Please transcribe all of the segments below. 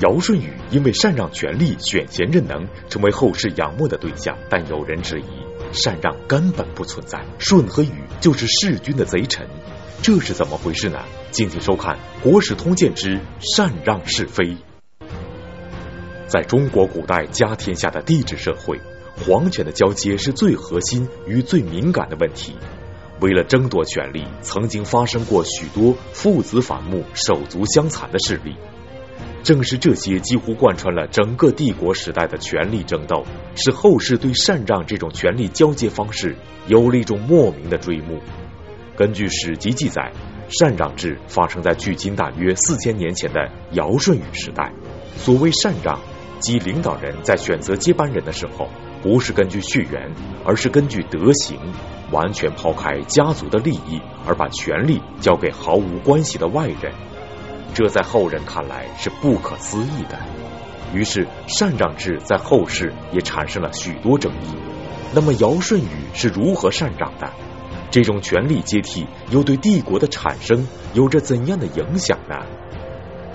尧舜禹因为禅让权力、选贤任能，成为后世仰慕的对象。但有人质疑，禅让根本不存在，舜和禹就是弑君的贼臣，这是怎么回事呢？敬请收看《国史通鉴之禅让是非》。在中国古代家天下的帝制社会，皇权的交接是最核心与最敏感的问题。为了争夺权力，曾经发生过许多父子反目、手足相残的事例。正是这些几乎贯穿了整个帝国时代的权力争斗，使后世对禅让这种权力交接方式有了一种莫名的追慕。根据史籍记载，禅让制发生在距今大约四千年前的尧舜禹时代。所谓禅让，即领导人在选择接班人的时候，不是根据血缘，而是根据德行，完全抛开家族的利益，而把权力交给毫无关系的外人。这在后人看来是不可思议的，于是禅让制在后世也产生了许多争议。那么尧舜禹是如何禅让的？这种权力接替又对帝国的产生有着怎样的影响呢？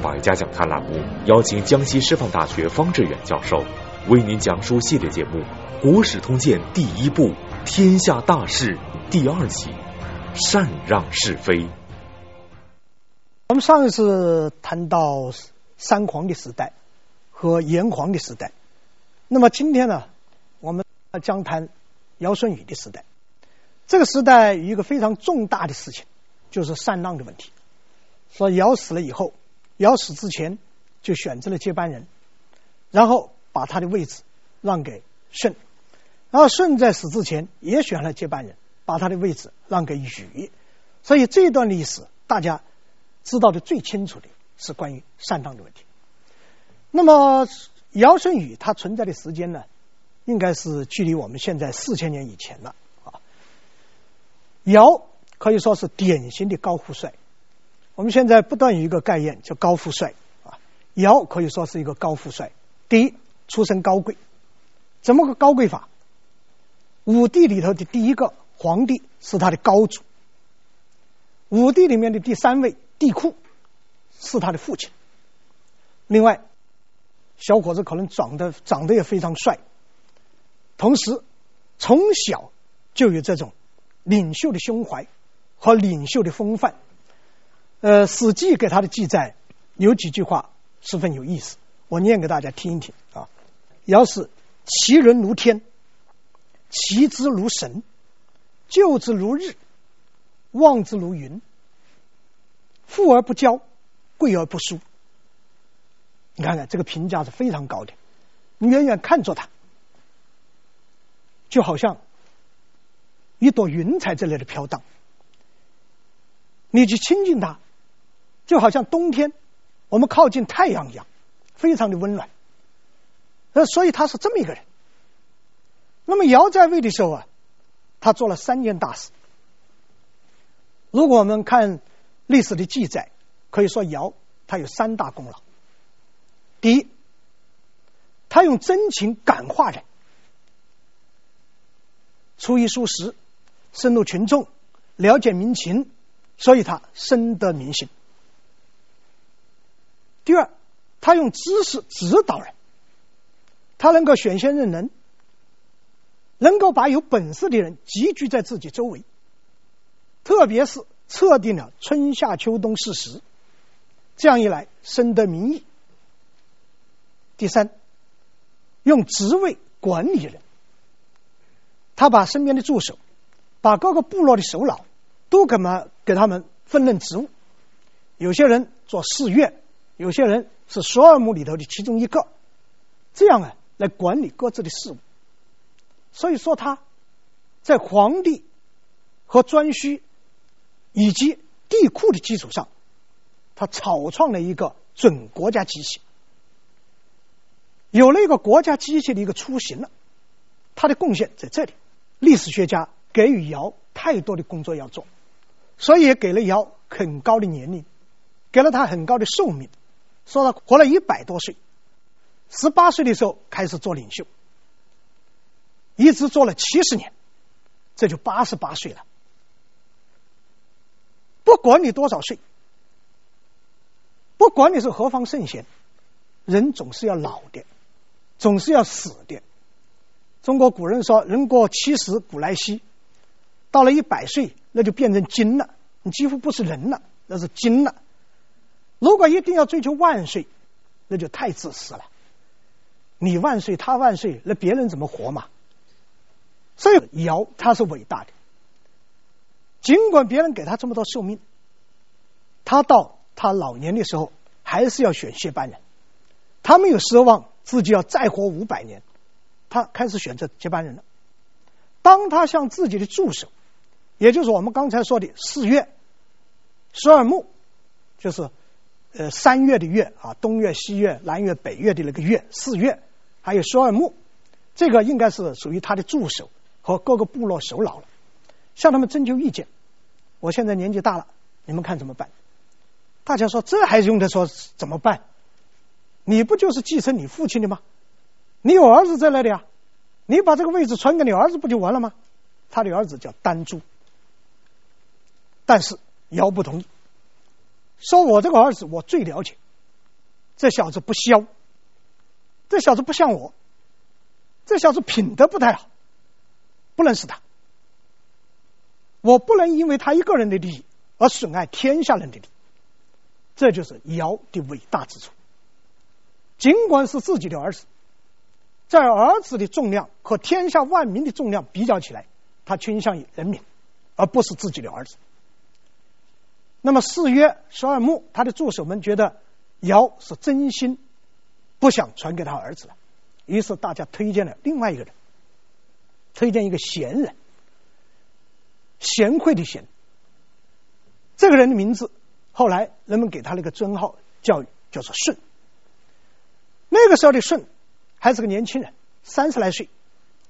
百家讲坛栏目邀请江西师范大学方志远教授为您讲述系列节目《国史通鉴》第一部《天下大事》第二集《禅让是非》。我们上一次谈到三皇的时代和炎黄的时代，那么今天呢，我们将谈尧舜禹的时代。这个时代有一个非常重大的事情，就是禅让的问题。说尧死了以后，尧死之前就选择了接班人，然后把他的位置让给舜，然后舜在死之前也选了接班人，把他的位置让给禹。所以这段历史大家。知道的最清楚的是关于禅让的问题。那么尧舜禹它存在的时间呢，应该是距离我们现在四千年以前了啊。尧可以说是典型的高富帅。我们现在不断有一个概念叫高富帅啊。尧可以说是一个高富帅。第一，出身高贵，怎么个高贵法？五帝里头的第一个皇帝是他的高祖，五帝里面的第三位。帝库是他的父亲。另外，小伙子可能长得长得也非常帅，同时从小就有这种领袖的胸怀和领袖的风范。呃，《史记》给他的记载有几句话十分有意思，我念给大家听一听啊。尧是其人如天，其之如神，就之如日，望之如云。富而不骄，贵而不疏。你看看这个评价是非常高的。你远远看着他，就好像一朵云彩之类的飘荡；你去亲近他，就好像冬天我们靠近太阳一样，非常的温暖。呃，所以他是这么一个人。那么尧在位的时候啊，他做了三件大事。如果我们看。历史的记载可以说，尧他有三大功劳。第一，他用真情感化人，出一数十，深入群众，了解民情，所以他深得民心。第二，他用知识指导人，他能够选贤任能，能够把有本事的人集聚在自己周围，特别是。测定了春夏秋冬四时，这样一来深得民意。第三，用职位管理人，他把身边的助手，把各个部落的首脑都给嘛给他们分任职务，有些人做侍院，有些人是十二亩里头的其中一个，这样啊来管理各自的事务。所以说他在皇帝和颛顼。以及地库的基础上，他草创了一个准国家机器，有了一个国家机器的一个雏形了。他的贡献在这里，历史学家给予尧太多的工作要做，所以也给了尧很高的年龄，给了他很高的寿命，说他活了一百多岁，十八岁的时候开始做领袖，一直做了七十年，这就八十八岁了。不管你多少岁，不管你是何方圣贤，人总是要老的，总是要死的。中国古人说：“人过七十古来稀。”到了一百岁，那就变成精了，你几乎不是人了，那是精了。如果一定要追求万岁，那就太自私了。你万岁，他万岁，那别人怎么活嘛？所以尧他是伟大的，尽管别人给他这么多寿命，他到他老年的时候还是要选接班人。他没有奢望自己要再活五百年，他开始选择接班人了。当他向自己的助手，也就是我们刚才说的四月、十二木，就是呃三月的月啊，东月、西月、南岳、北岳的那个月，四月，还有十二木，这个应该是属于他的助手和各个部落首脑了，向他们征求意见。我现在年纪大了，你们看怎么办？大家说这还用得说怎么办？你不就是继承你父亲的吗？你有儿子在那里啊，你把这个位置传给你儿子不就完了吗？他的儿子叫丹朱，但是尧不同意，说我这个儿子我最了解，这小子不肖，这小子不像我，这小子品德不太好，不能是他，我不能因为他一个人的利益而损害天下人的利益，这就是尧的伟大之处。尽管是自己的儿子，在儿子的重量和天下万民的重量比较起来，他倾向于人民，而不是自己的儿子。那么四月十二木，他的助手们觉得尧是真心不想传给他儿子了，于是大家推荐了另外一个人，推荐一个贤人，贤惠的贤。这个人的名字后来人们给他了一个尊号，叫叫做舜。那个时候的舜还是个年轻人，三十来岁，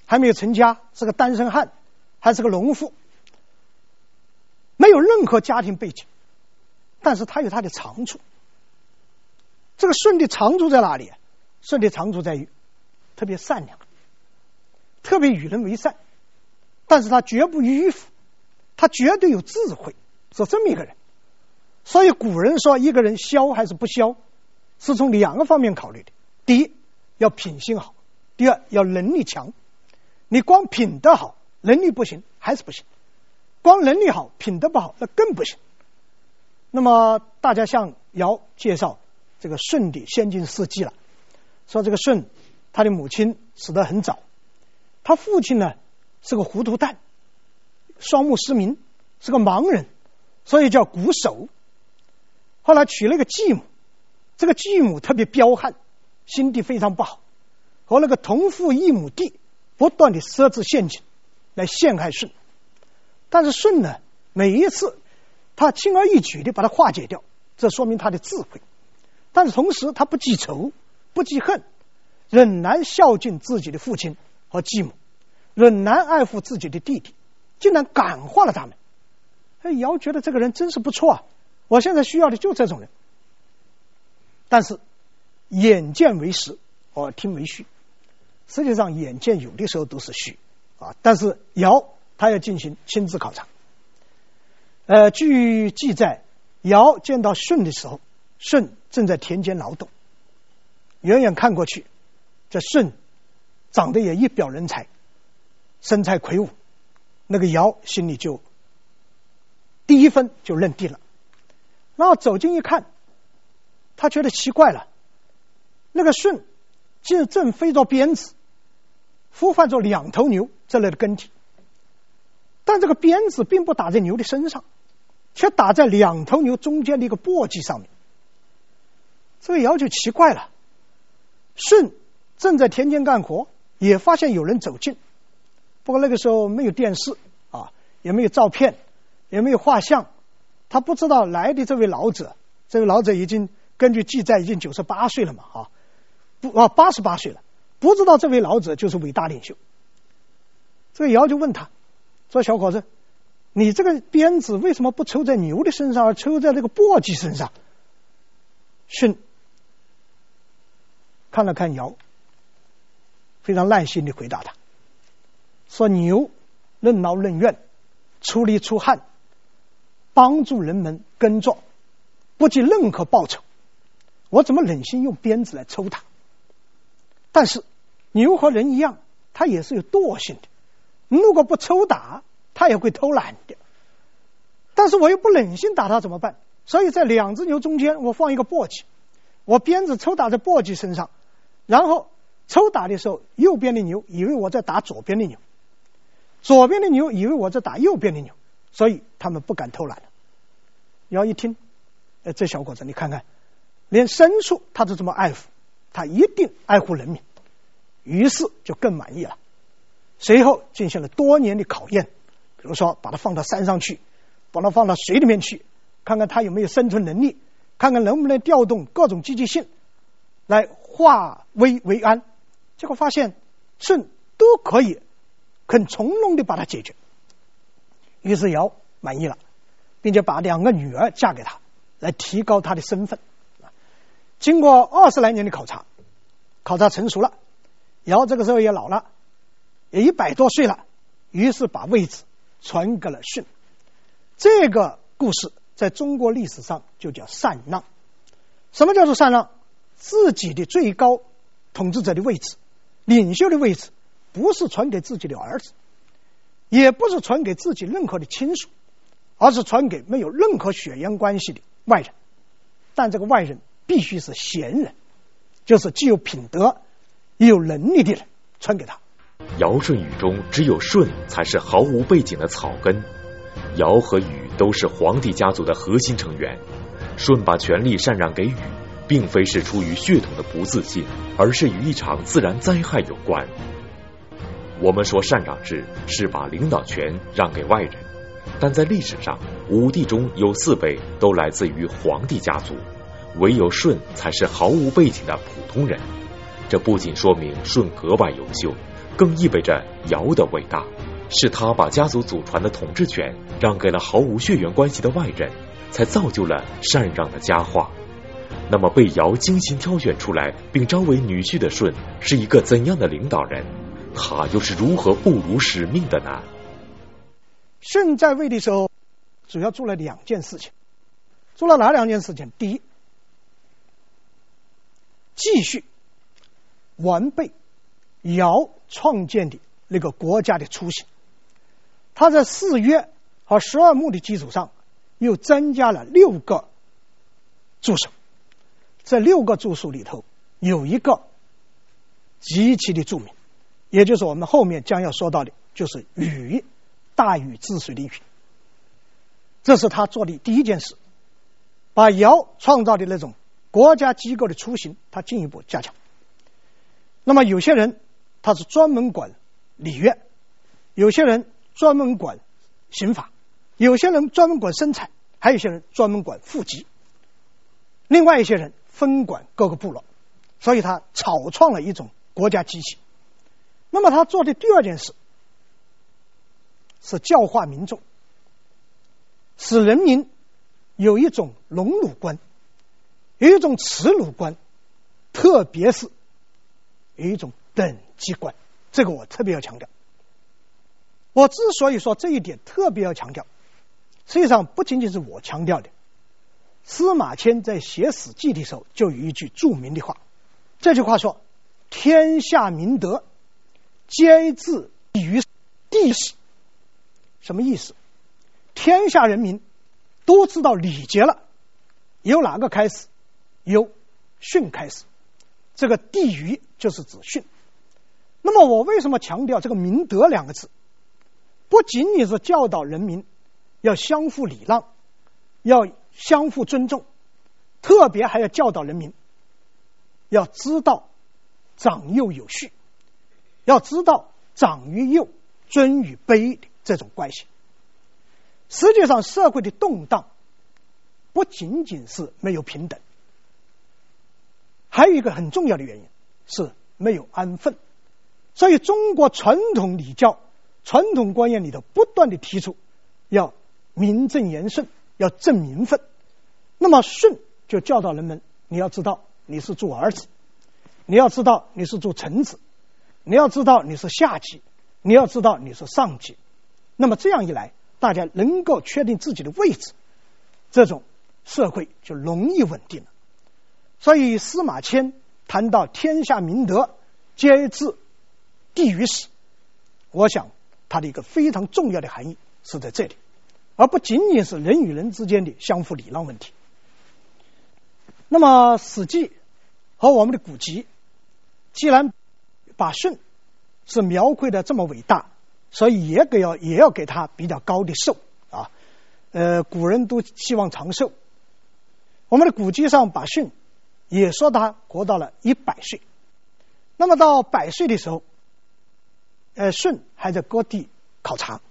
还没有成家，是个单身汉，还是个农妇，没有任何家庭背景，但是他有他的长处。这个舜的长处在哪里？舜的长处在于特别善良，特别与人为善，但是他绝不迂腐，他绝对有智慧，是这么一个人。所以古人说一个人肖还是不肖，是从两个方面考虑的。第一，要品性好；第二，要能力强。你光品德好，能力不行还是不行；光能力好，品德不好，那更不行。那么，大家向尧介绍这个舜的先进事迹了，说这个舜，他的母亲死得很早，他父亲呢是个糊涂蛋，双目失明，是个盲人，所以叫瞽叟。后来娶了一个继母，这个继母特别彪悍。心地非常不好，和那个同父异母弟不断的设置陷阱来陷害舜，但是舜呢，每一次他轻而易举的把它化解掉，这说明他的智慧。但是同时他不记仇，不记恨，仍然孝敬自己的父亲和继母，仍然爱护自己的弟弟，竟然感化了他们。哎，尧觉得这个人真是不错啊！我现在需要的就这种人，但是。眼见为实，耳听为虚。实际上，眼见有的时候都是虚啊。但是尧他要进行亲自考察。呃，据记载，尧见到舜的时候，舜正在田间劳动。远远看过去，这舜长得也一表人才，身材魁梧。那个尧心里就第一分就认定了。然后走近一看，他觉得奇怪了。那个舜，竟正飞着鞭子，呼唤着两头牛这类的耕地，但这个鞭子并不打在牛的身上，却打在两头牛中间的一个簸箕上面。这个尧就奇怪了，舜正在田间干活，也发现有人走近，不过那个时候没有电视啊，也没有照片，也没有画像，他不知道来的这位老者，这位老者已经根据记载已经九十八岁了嘛，啊。不啊，八十八岁了，不知道这位老者就是伟大领袖。这个尧就问他说：“小伙子，你这个鞭子为什么不抽在牛的身上，而抽在这个簸箕身上？”舜看了看尧，非常耐心的回答他说：“牛任劳任怨，出力出汗，帮助人们耕作，不计任何报酬。我怎么忍心用鞭子来抽他？但是牛和人一样，它也是有惰性的。如果不抽打，它也会偷懒的。但是我又不忍心打它，怎么办？所以在两只牛中间，我放一个簸箕，我鞭子抽打在簸箕身上，然后抽打的时候，右边的牛以为我在打左边的牛，左边的牛以为我在打右边的牛，所以他们不敢偷懒了。你要一听，哎，这小伙子，你看看，连牲畜他都这么爱护，他一定爱护人民，于是就更满意了。随后进行了多年的考验，比如说把它放到山上去，把它放到水里面去。看看它有没有生存能力，看看能不能调动各种积极性来化危为安。结果发现舜都可以很从容的把它解决。于是尧满意了，并且把两个女儿嫁给他，来提高他的身份。经过二十来年的考察，考察成熟了，尧这个时候也老了，也一百多岁了，于是把位置传给了舜。这个故事。在中国历史上就叫禅让。什么叫做禅让？自己的最高统治者的位置、领袖的位置，不是传给自己的儿子，也不是传给自己任何的亲属，而是传给没有任何血缘关系的外人。但这个外人必须是贤人，就是既有品德又有能力的人，传给他。尧舜禹中，只有舜才是毫无背景的草根。尧和禹都是皇帝家族的核心成员，舜把权力禅让给禹，并非是出于血统的不自信，而是与一场自然灾害有关。我们说禅让制是把领导权让给外人，但在历史上，五帝中有四辈都来自于皇帝家族，唯有舜才是毫无背景的普通人。这不仅说明舜格外优秀，更意味着尧的伟大。是他把家族祖传的统治权让给了毫无血缘关系的外人，才造就了禅让的佳话。那么，被尧精心挑选出来并招为女婿的舜是一个怎样的领导人？他又是如何不辱使命的呢？舜在位的时候，主要做了两件事情。做了哪两件事情？第一，继续完备尧创建的那个国家的雏形。他在四约和十二目的基础上，又增加了六个助手。这六个助手里头，有一个极其的著名，也就是我们后面将要说到的，就是禹，大禹治水的禹。这是他做的第一件事，把尧创造的那种国家机构的雏形，他进一步加强。那么有些人他是专门管礼乐，有些人。专门管刑法，有些人专门管生产，还有些人专门管户籍，另外一些人分管各个部落，所以他草创了一种国家机器。那么他做的第二件事是教化民众，使人民有一种荣辱观，有一种耻辱观，特别是有一种等级观。这个我特别要强调。我之所以说这一点特别要强调，实际上不仅仅是我强调的。司马迁在写《史记》的时候就有一句著名的话，这句话说：“天下明德，皆自于地始。”什么意思？天下人民都知道礼节了，由哪个开始？由训开始。这个“地于”就是指训。那么我为什么强调这个“明德”两个字？不仅仅是教导人民要相互礼让，要相互尊重，特别还要教导人民要知道长幼有序，要知道长与幼、尊与卑的这种关系。实际上，社会的动荡不仅仅是没有平等，还有一个很重要的原因是没有安分。所以，中国传统礼教。传统观念里头不断的提出要名正言顺，要正名分。那么舜就教导人们：你要知道你是做儿子，你要知道你是做臣子，你要知道你是下级，你要知道你是上级。那么这样一来，大家能够确定自己的位置，这种社会就容易稳定了。所以司马迁谈到天下明德皆自地于始，我想他的一个非常重要的含义是在这里，而不仅仅是人与人之间的相互礼让问题。那么《史记》和我们的古籍，既然把舜是描绘的这么伟大，所以也给要也要给他比较高的寿啊。呃，古人都希望长寿，我们的古籍上把舜也说他活到了一百岁。那么到百岁的时候，呃，舜还在各地考察，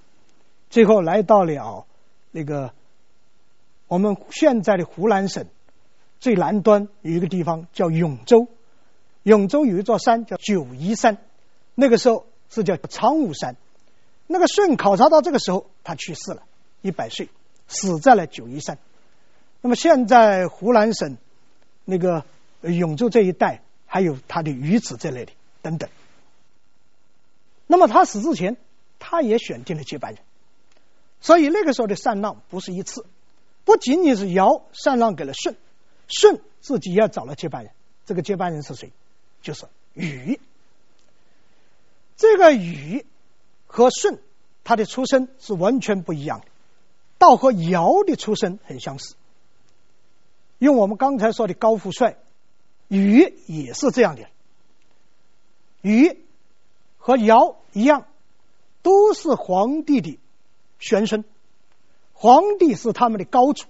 最后来到了那个我们现在的湖南省。最南端有一个地方叫永州，永州有一座山叫九嶷山，那个时候是叫苍梧山。那个舜考察到这个时候，他去世了，一百岁，死在了九嶷山。那么现在湖南省那个永州这一带还有他的遗址在那里等等。那么他死之前，他也选定了接班人，所以那个时候的禅让不是一次，不仅仅是尧禅让给了舜。舜自己也找了接班人，这个接班人是谁？就是禹。这个禹和舜他的出身是完全不一样的，倒和尧的出身很相似。用我们刚才说的高富帅，禹也是这样的。禹和尧一样，都是皇帝的玄孙，皇帝是他们的高祖。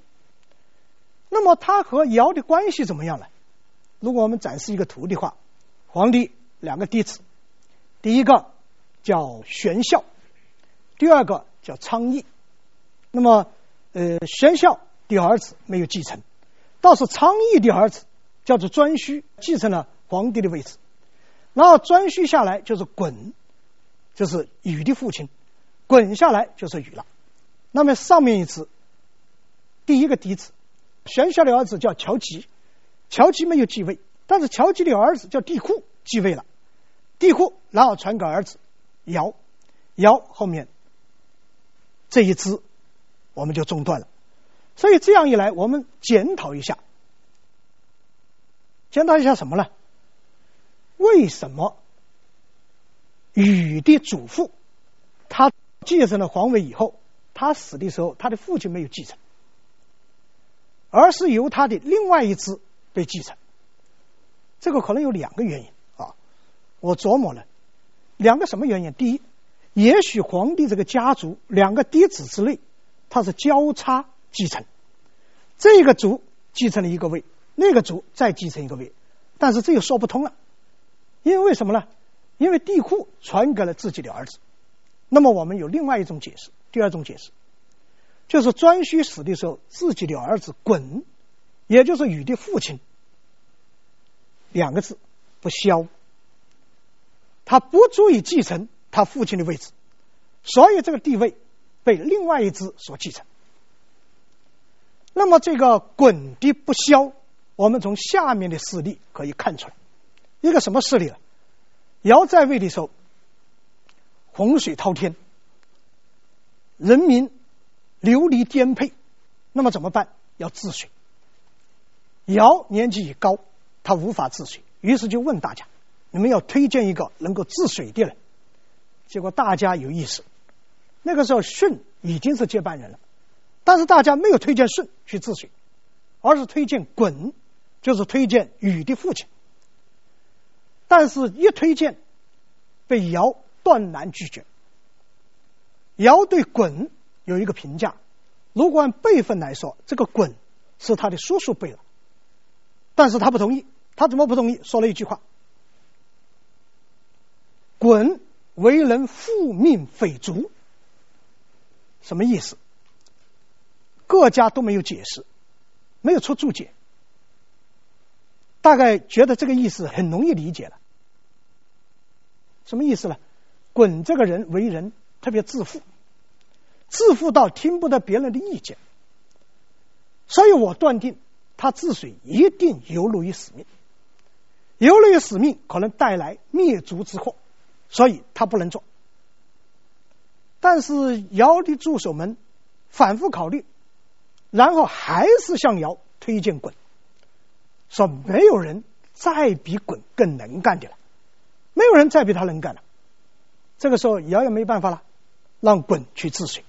那么他和尧的关系怎么样呢？如果我们展示一个图的话，皇帝两个嫡子，第一个叫玄孝，第二个叫昌邑。那么，呃，玄孝的儿子没有继承，倒是昌邑的儿子叫做颛顼继承了皇帝的位置。然后顓頊下来就是鲧，就是禹的父亲，鲧下来就是禹了。那么上面一次，第一个嫡子。玄孝的儿子叫乔吉，乔吉没有继位，但是乔吉的儿子叫帝库继位了，帝库然后传给儿子尧，尧后面这一支我们就中断了，所以这样一来，我们检讨一下，检讨一下什么呢？为什么禹的祖父他继承了皇位以后，他死的时候，他的父亲没有继承？而是由他的另外一支被继承，这个可能有两个原因啊。我琢磨了两个什么原因？第一，也许皇帝这个家族两个嫡子之内，他是交叉继承，这个族继承了一个位，那个族再继承一个位，但是这又说不通了，因为为什么呢？因为帝嚳传给了自己的儿子，那么我们有另外一种解释，第二种解释。就是颛顼死的时候，自己的儿子鲧，也就是禹的父亲，两个字不肖，他不足以继承他父亲的位置，所以这个地位被另外一支所继承。那么这个滚的不肖，我们从下面的事例可以看出来，一个什么事例呢？尧在位的时候，洪水滔天，人民。流离颠沛，那么怎么办？要治水。尧年纪已高，他无法治水，于是就问大家：“你们要推荐一个能够治水的人。”结果大家有意思，那个时候舜已经是接班人了，但是大家没有推荐舜去治水，而是推荐鲧，就是推荐禹的父亲。但是，一推荐被尧断然拒绝。尧对鲧。有一个评价，如果按辈分来说，这个鲧是他的叔叔辈了，但是他不同意，他怎么不同意？说了一句话：“鲧为人负命匪族。”什么意思？各家都没有解释，没有出注解，大概觉得这个意思很容易理解了。什么意思呢？鲧这个人为人特别自负。自负到听不得别人的意见，所以我断定他治水一定有违于使命，有违于使命可能带来灭族之祸，所以他不能做。但是尧的助手们反复考虑，然后还是向尧推荐鲧。说没有人再比鲧更能干的了，没有人再比他能干了。这个时候尧也没办法了，让鲧去治水。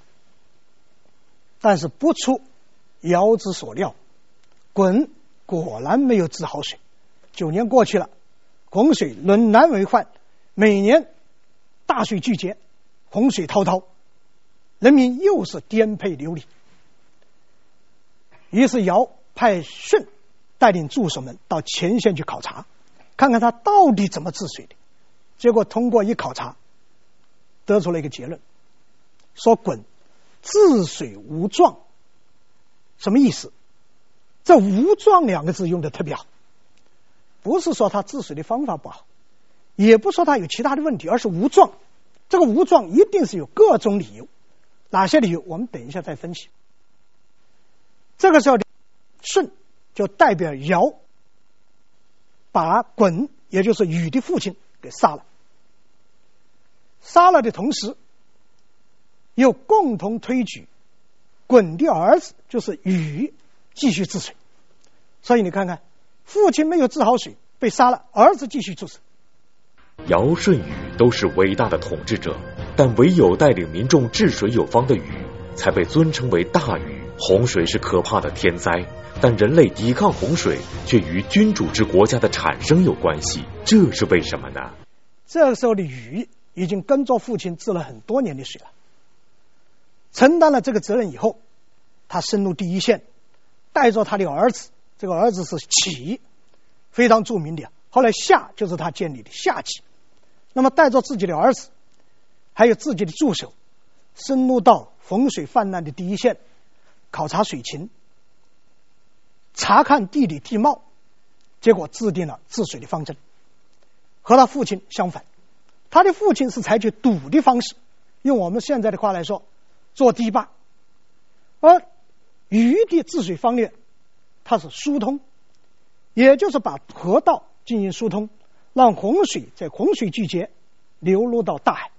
但是不出尧之所料，鲧果然没有治好水。九年过去了，洪水仍然为患，每年大水巨劫，洪水滔滔，人民又是颠沛流离。于是尧派舜带领助手们到前线去考察，看看他到底怎么治水的。结果通过一考察，得出了一个结论，说鲧治水无状，什么意思？这“无状”两个字用的特别好，不是说他治水的方法不好，也不说他有其他的问题，而是无状。这个无状一定是有各种理由，哪些理由？我们等一下再分析。这个时候，舜就代表尧，把鲧，也就是禹的父亲给杀了。杀了的同时，又共同推举鲧的儿子，就是禹，继续治水。所以你看看，父亲没有治好水，被杀了；儿子继续治水。尧、舜、禹都是伟大的统治者，但唯有带领民众治水有方的禹，才被尊称为大禹。洪水是可怕的天灾，但人类抵抗洪水却与君主制国家的产生有关系，这是为什么呢？这个时候的禹已经跟着父亲治了很多年的水了，承担了这个责任以后，他深入第一线，带着他的儿子，这个儿子是启，非常著名的，后来夏就是他建立的夏启，那么带着自己的儿子，还有自己的助手，深入到洪水泛滥的第一线。考察水情，查看地理地貌，结果制定了治水的方针。和他父亲相反，他的父亲是采取堵的方式，用我们现在的话来说，做堤坝；而禹的治水方略，它是疏通，也就是把河道进行疏通，让洪水在洪水季节流入到大海。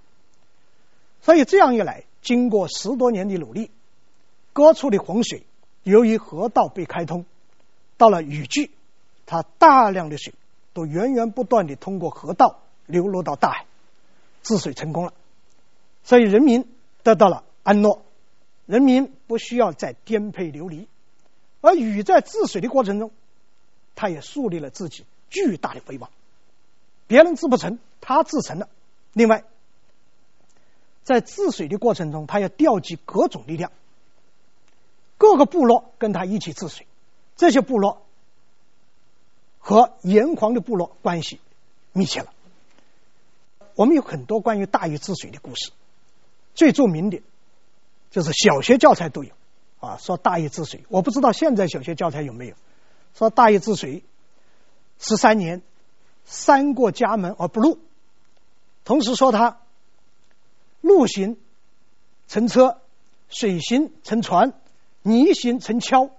所以这样一来，经过十多年的努力。各处的洪水，由于河道被开通，到了雨季，它大量的水都源源不断地通过河道流入到大海，治水成功了，所以人民得到了安乐，人民不需要再颠沛流离，而禹在治水的过程中，他也树立了自己巨大的威望，别人治不成，他治成了。另外，在治水的过程中，他要调集各种力量。各个部落跟他一起治水，这些部落和炎黄的部落关系密切了。我们有很多关于大禹治水的故事，最著名的就是小学教材都有啊，说大禹治水。我不知道现在小学教材有没有说大禹治水十三年，三过家门而不入，同时说他陆行乘车，水行乘船。泥行乘橇，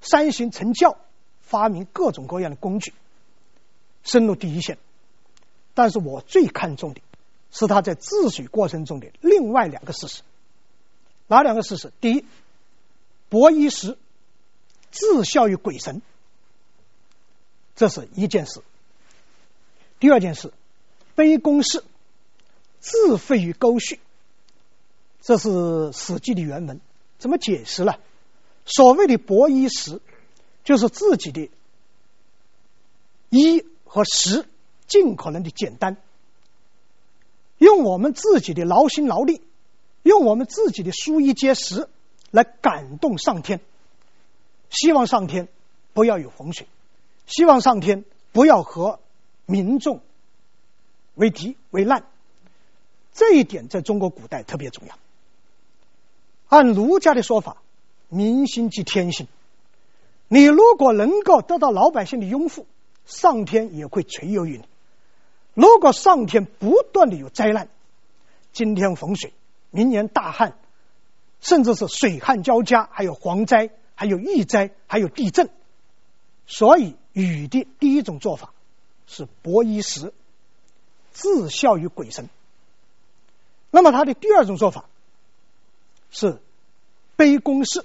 山行乘轿，发明各种各样的工具，深入第一线。但是我最看重的是他在治水过程中的另外两个事实。哪两个事实？第一，伯衣石，自效于鬼神，这是一件事。第二件事，卑公奭，自废于沟渠，这是《史记》的原文。怎么解释呢？所谓的伯衣石，就是自己的衣和食尽可能的简单，用我们自己的劳心劳力，用我们自己的疏衣节食来感动上天，希望上天不要有洪水，希望上天不要和民众为敌为难，这一点在中国古代特别重要。按儒家的说法，民心即天心。你如果能够得到老百姓的拥护，上天也会垂佑于你。如果上天不断的有灾难，今天洪水，明年大旱，甚至是水旱交加，还有蝗灾，还有疫灾，还有地震，所以禹的第一种做法是伯衣石，自效于鬼神。那么他的第二种做法。是卑公奭，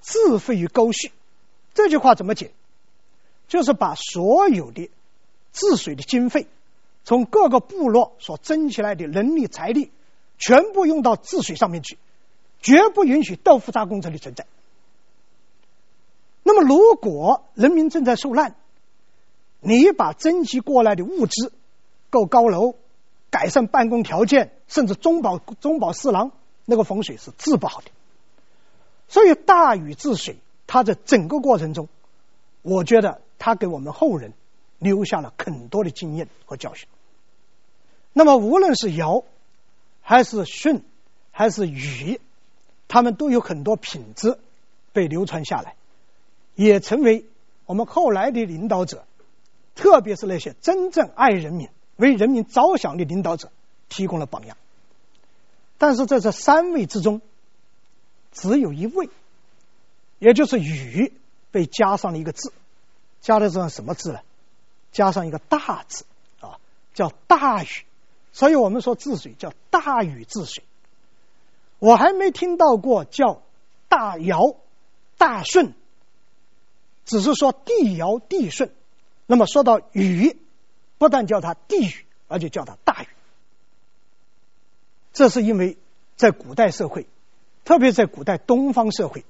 自废于沟渠。这句话怎么解？就是把所有的治水的经费，从各个部落所争起来的人力财力，全部用到治水上面去，绝不允许豆腐渣工程的存在。那么，如果人民正在受难，你把征集过来的物资，盖高楼、改善办公条件，甚至中饱中饱私囊，那个风水是治不好的。所以，大禹治水，它在整个过程中，我觉得他给我们后人留下了很多的经验和教训。那么，无论是尧，还是舜，还是禹，他们都有很多品质被流传下来。也成为我们后来的领导者，特别是那些真正爱人民、为人民着想的领导者，提供了榜样。但是在这三位之中，只有一位，也就是禹，被加上了一个字，加的这什么字呢？加上一个大字啊，叫大禹。所以我们说治水叫大禹治水。我还没听到过叫大尧、大舜。只是说帝尧帝舜，那么说到禹，不但叫他帝禹，而且叫他大禹。这是因为在古代社会，特别在古代东方社会，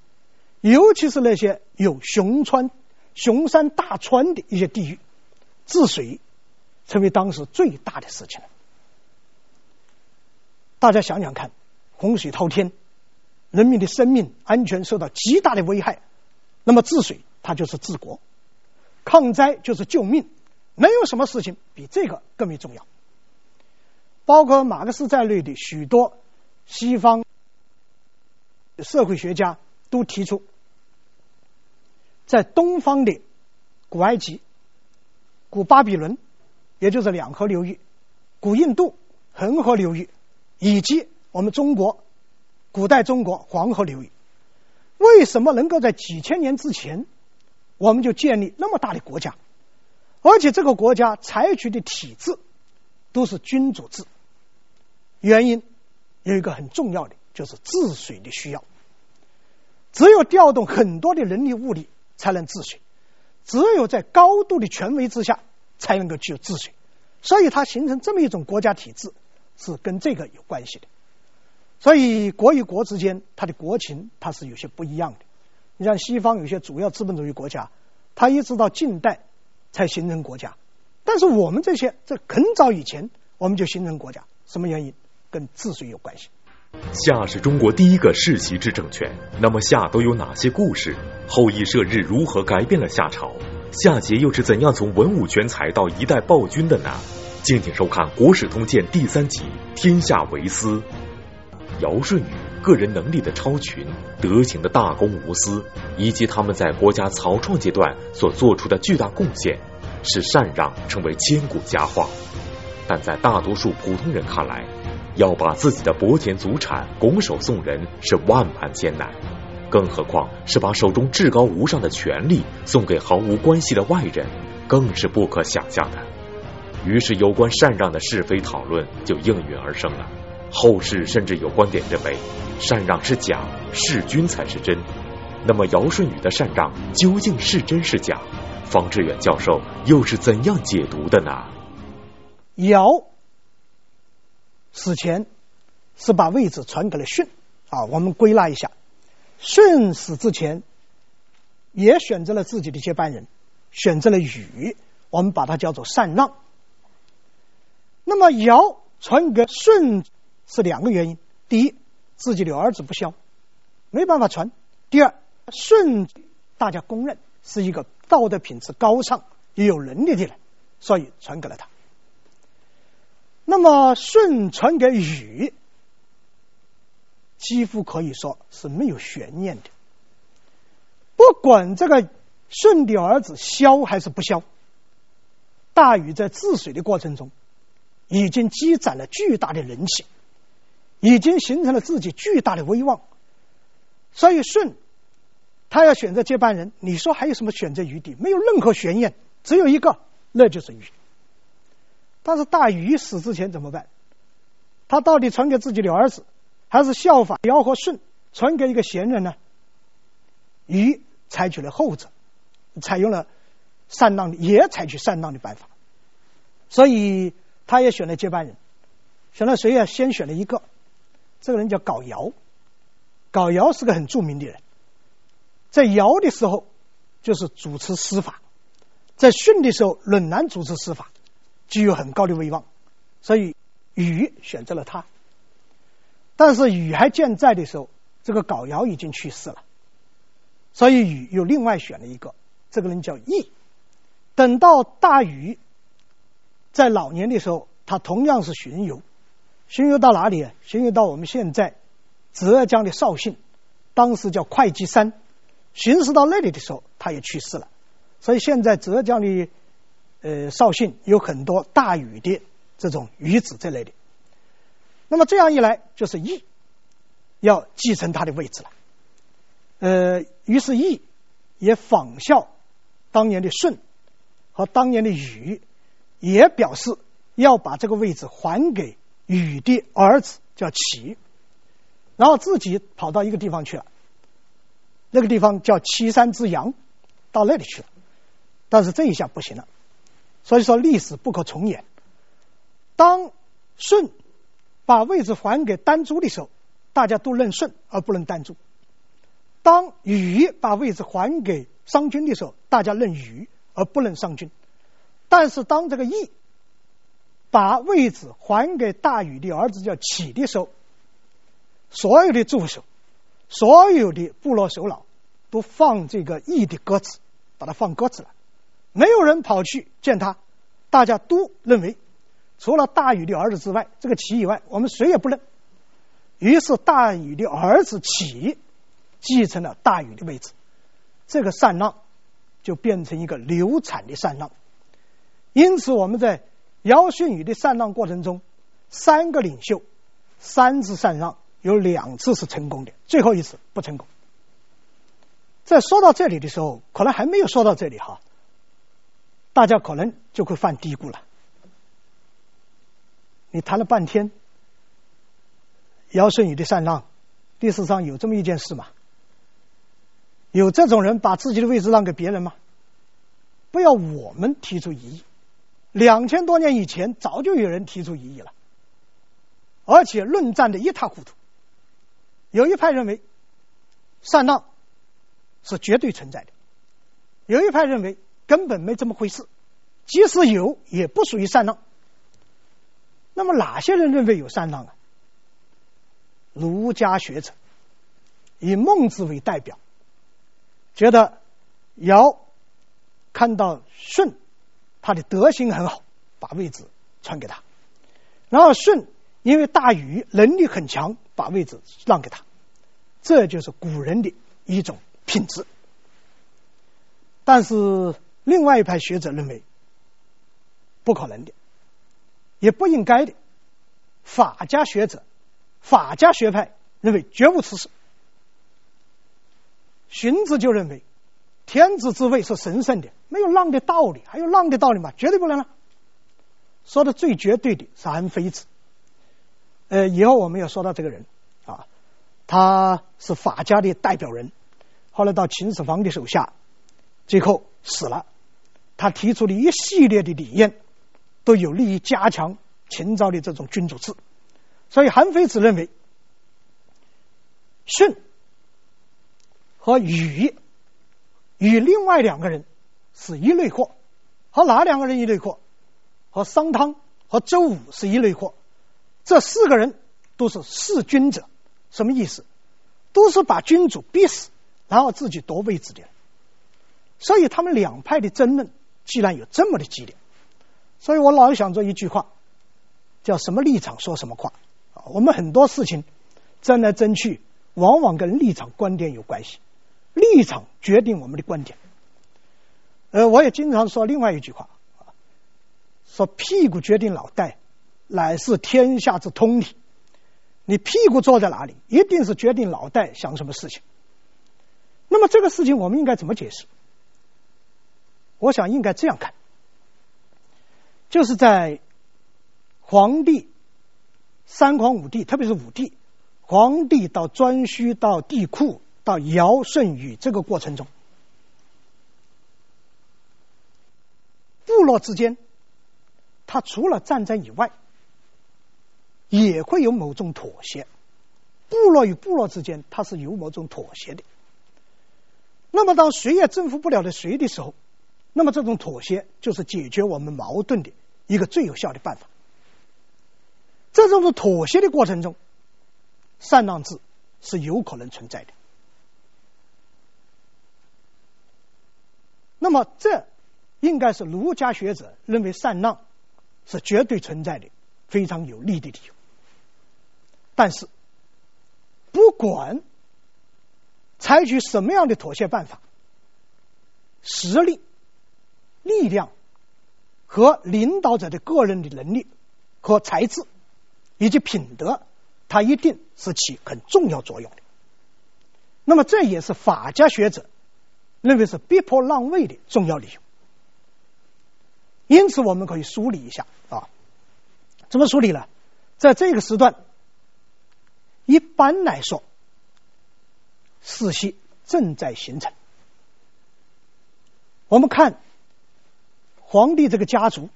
尤其是那些有雄川、雄山大川的一些地域，治水成为当时最大的事情了。大家想想看，洪水滔天，人民的生命安全受到极大的危害，那么治水。它就是治国，抗灾就是救命，没有什么事情比这个更为重要。包括马克思在内的许多西方社会学家都提出，在东方的古埃及、古巴比伦，也就是两河流域、古印度恒河流域，以及我们中国古代中国黄河流域，为什么能够在几千年之前，我们就建立那么大的国家，而且这个国家采取的体制都是君主制。原因有一个很重要的，就是治水的需要。只有调动很多的人力物力才能治水，只有在高度的权威之下才能够去治水。所以它形成这么一种国家体制，是跟这个有关系的。所以国与国之间，它的国情它是有些不一样的。你像西方有些主要资本主义国家，它一直到近代才形成国家，但是我们这些在很早以前我们就形成国家，什么原因？跟治水有关系。夏是中国第一个世袭制政权，那么夏都有哪些故事？后羿射日如何改变了夏朝？夏桀又是怎样从文武全才到一代暴君的呢？敬请收看《国史通鉴》第三集《天下为私》，尧舜禹。个人能力的超群，德行的大公无私，以及他们在国家草创阶段所做出的巨大贡献，使禅让成为千古佳话。但在大多数普通人看来，要把自己的薄田祖产拱手送人是万般艰难，更何况是把手中至高无上的权力送给毫无关系的外人，更是不可想象的。于是，有关禅让的是非讨论就应运而生了。后世甚至有观点认为，禅让是假，弑君才是真。那么尧舜禹的禅让究竟是真是假？方志远教授又是怎样解读的呢？尧死前是把位置传给了舜啊。我们归纳一下，舜死之前也选择了自己的接班人，选择了禹，我们把它叫做禅让。那么尧传给舜。是两个原因：第一，自己的儿子不肖，没办法传；第二，舜大家公认是一个道德品质高尚、也有能力的人，所以传给了他。那么舜传给禹，几乎可以说是没有悬念的。不管这个舜的儿子肖还是不肖，大禹在治水的过程中已经积攒了巨大的人气。已经形成了自己巨大的威望，所以舜他要选择接班人，你说还有什么选择余地？没有任何悬念，只有一个，那就是禹。但是大禹死之前怎么办？他到底传给自己的儿子，还是效法尧和舜传给一个贤人呢？禹采取了后者，采用了禅让也采取禅让的办法，所以他也选了接班人，选了谁呀？先选了一个，这个人叫藁尧，藁尧是个很著名的人，在尧的时候就是主持司法，在舜的时候仍然主持司法，具有很高的威望，所以禹选择了他。但是禹还健在的时候，这个藁尧已经去世了，所以禹又另外选了一个，这个人叫羿。等到大禹在老年的时候，他同样是巡游，巡游到哪里？巡游到我们现在浙江的绍兴，当时叫会稽山，巡视到那里的时候，他也去世了。所以现在浙江的呃绍兴有很多大禹的这种禹子这类的。那么这样一来，就是羿要继承他的位置了。呃，于是羿也仿效当年的舜和当年的禹，也表示要把这个位置还给禹的儿子叫启，然后自己跑到一个地方去了，那个地方叫岐山之阳，到那里去了。但是这一下不行了，所以说历史不可重演。当舜。把位置还给丹朱的时候，大家都认舜而不认丹朱；当禹把位置还给商君的时候，大家认禹而不认商君。但是当这个羿把位置还给大禹的儿子叫启的时候，所有的助手、所有的部落首脑都放这个羿的鸽子，把它放鸽子了，没有人跑去见他，大家都认为。除了大禹的儿子之外，这个启以外，我们谁也不认。于是大禹的儿子启继承了大禹的位置，这个禅让就变成一个流产的禅让。因此，我们在尧舜禹的禅让过程中，三个领袖三次禅让，有两次是成功的，最后一次不成功。在说到这里的时候，可能还没有说到这里哈，大家可能就会犯嘀咕了。你谈了半天，尧舜禹的禅让，历史上有这么一件事吗？有这种人把自己的位置让给别人吗？不要我们提出异议，两千多年以前早就有人提出异议了，而且论战的一塌糊涂。有一派认为禅让是绝对存在的，有一派认为根本没这么回事，即使有也不属于禅让。那么哪些人认为有禅让啊？儒家学者以孟子为代表，觉得尧看到舜他的德行很好，把位置传给他；然后舜因为大禹能力很强，把位置让给他。这就是古人的一种品质。但是另外一派学者认为不可能的。也不应该的，法家学者、法家学派认为绝无此事。荀子就认为，天子之位是神圣的，没有让的道理，还有让的道理吗？绝对不能让。说的最绝对的是韩非子。呃，以后我们要说到这个人啊，他是法家的代表人，后来到秦始皇的手下，最后死了。他提出的一系列的理念。都有利于加强秦朝的这种君主制，所以韩非子认为，舜和禹与另外两个人是一类货，和哪两个人一类货？和商汤和周武是一类货。这四个人都是弑君者，什么意思？都是把君主逼死，然后自己夺位置的。所以他们两派的争论，既然有这么的激烈。所以我老想着一句话，叫什么立场说什么话。我们很多事情争来争去，往往跟立场观点有关系。立场决定我们的观点。呃，我也经常说另外一句话，说屁股决定脑袋，乃是天下之通理。你屁股坐在哪里，一定是决定脑袋想什么事情。那么这个事情我们应该怎么解释？我想应该这样看。就是在黄帝、三皇五帝，特别是五帝，黄帝到颛顼到帝喾到尧舜禹这个过程中，部落之间，它除了战争以外，也会有某种妥协。部落与部落之间，它是有某种妥协的。那么，当谁也征服不了的谁的时候，那么这种妥协就是解决我们矛盾的一个最有效的办法。这种妥协的过程中，禅让制是有可能存在的。那么，这应该是儒家学者认为禅让是绝对存在的非常有利的理由。但是，不管采取什么样的妥协办法，实力、力量和领导者的个人的能力和才智。以及品德，它一定是起很重要作用的。那么，这也是法家学者认为是逼迫让位的重要理由。因此，我们可以梳理一下啊，怎么梳理呢？在这个时段，一般来说，世袭正在形成。我们看皇帝这个家族，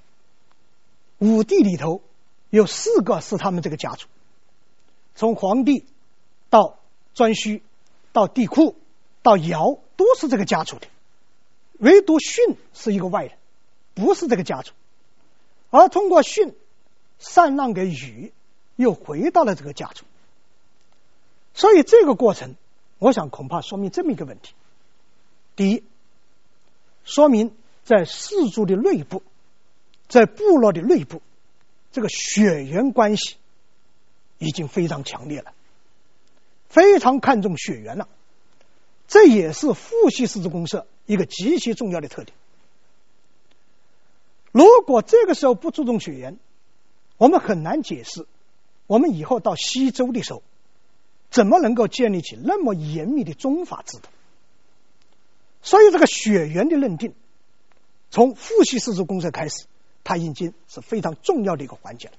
五帝里头。有四个是他们这个家族，从皇帝到颛顼到帝喾到尧都是这个家族的，唯独舜是一个外人，不是这个家族。而通过舜禅让给禹，又回到了这个家族。所以这个过程，我想恐怕说明这么一个问题：第一，说明在氏族的内部，在部落的内部。这个血缘关系已经非常强烈了，非常看重血缘了，这也是父系氏族公社一个极其重要的特点。如果这个时候不注重血缘，我们很难解释我们以后到西周的时候，怎么能够建立起那么严密的宗法制度。所以，这个血缘的认定，从父系氏族公社开始。它已经是非常重要的一个环节了。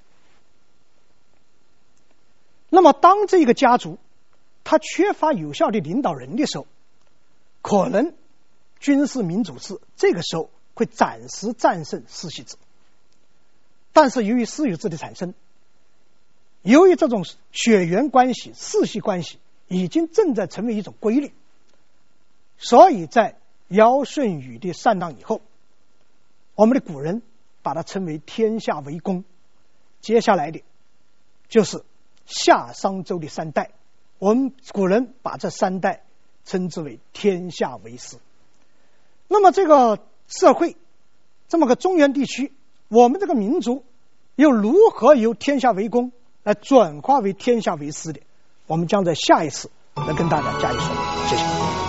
那么，当这个家族他缺乏有效的领导人的时候，可能军事民主制这个时候会暂时战胜世袭制。但是，由于私有制的产生，由于这种血缘关系、世袭关系已经正在成为一种规律，所以在尧舜禹的禅让以后，我们的古人。把它称为天下为公，接下来的就是夏商周的三代。我们古人把这三代称之为天下为师。那么这个社会，这么个中原地区，我们这个民族又如何由天下为公来转化为天下为师的？我们将在下一次来跟大家加以说明。谢谢。